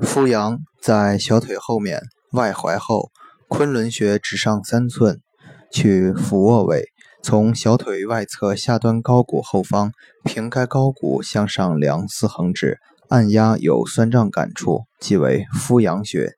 扶阳在小腿后面外踝后，昆仑穴直上三寸，取俯卧位，从小腿外侧下端高骨后方平开高骨向上量四横指，按压有酸胀感处，即为扶阳穴。